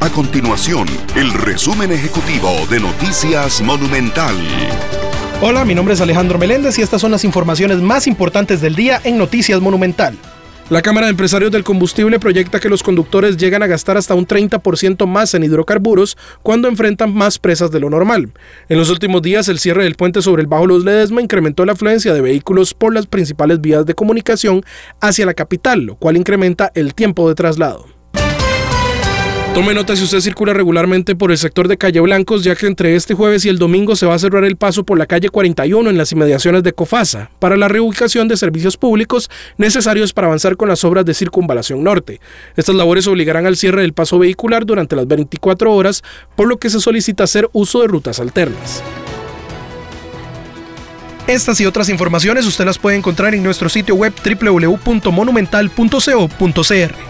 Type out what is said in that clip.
A continuación, el resumen ejecutivo de Noticias Monumental. Hola, mi nombre es Alejandro Meléndez y estas son las informaciones más importantes del día en Noticias Monumental. La Cámara de Empresarios del Combustible proyecta que los conductores llegan a gastar hasta un 30% más en hidrocarburos cuando enfrentan más presas de lo normal. En los últimos días, el cierre del puente sobre el Bajo Los Ledesma incrementó la afluencia de vehículos por las principales vías de comunicación hacia la capital, lo cual incrementa el tiempo de traslado. Tome nota si usted circula regularmente por el sector de Calle Blancos, ya que entre este jueves y el domingo se va a cerrar el paso por la calle 41 en las inmediaciones de Cofasa para la reubicación de servicios públicos necesarios para avanzar con las obras de circunvalación norte. Estas labores obligarán al cierre del paso vehicular durante las 24 horas, por lo que se solicita hacer uso de rutas alternas. Estas y otras informaciones usted las puede encontrar en nuestro sitio web www.monumental.co.cr.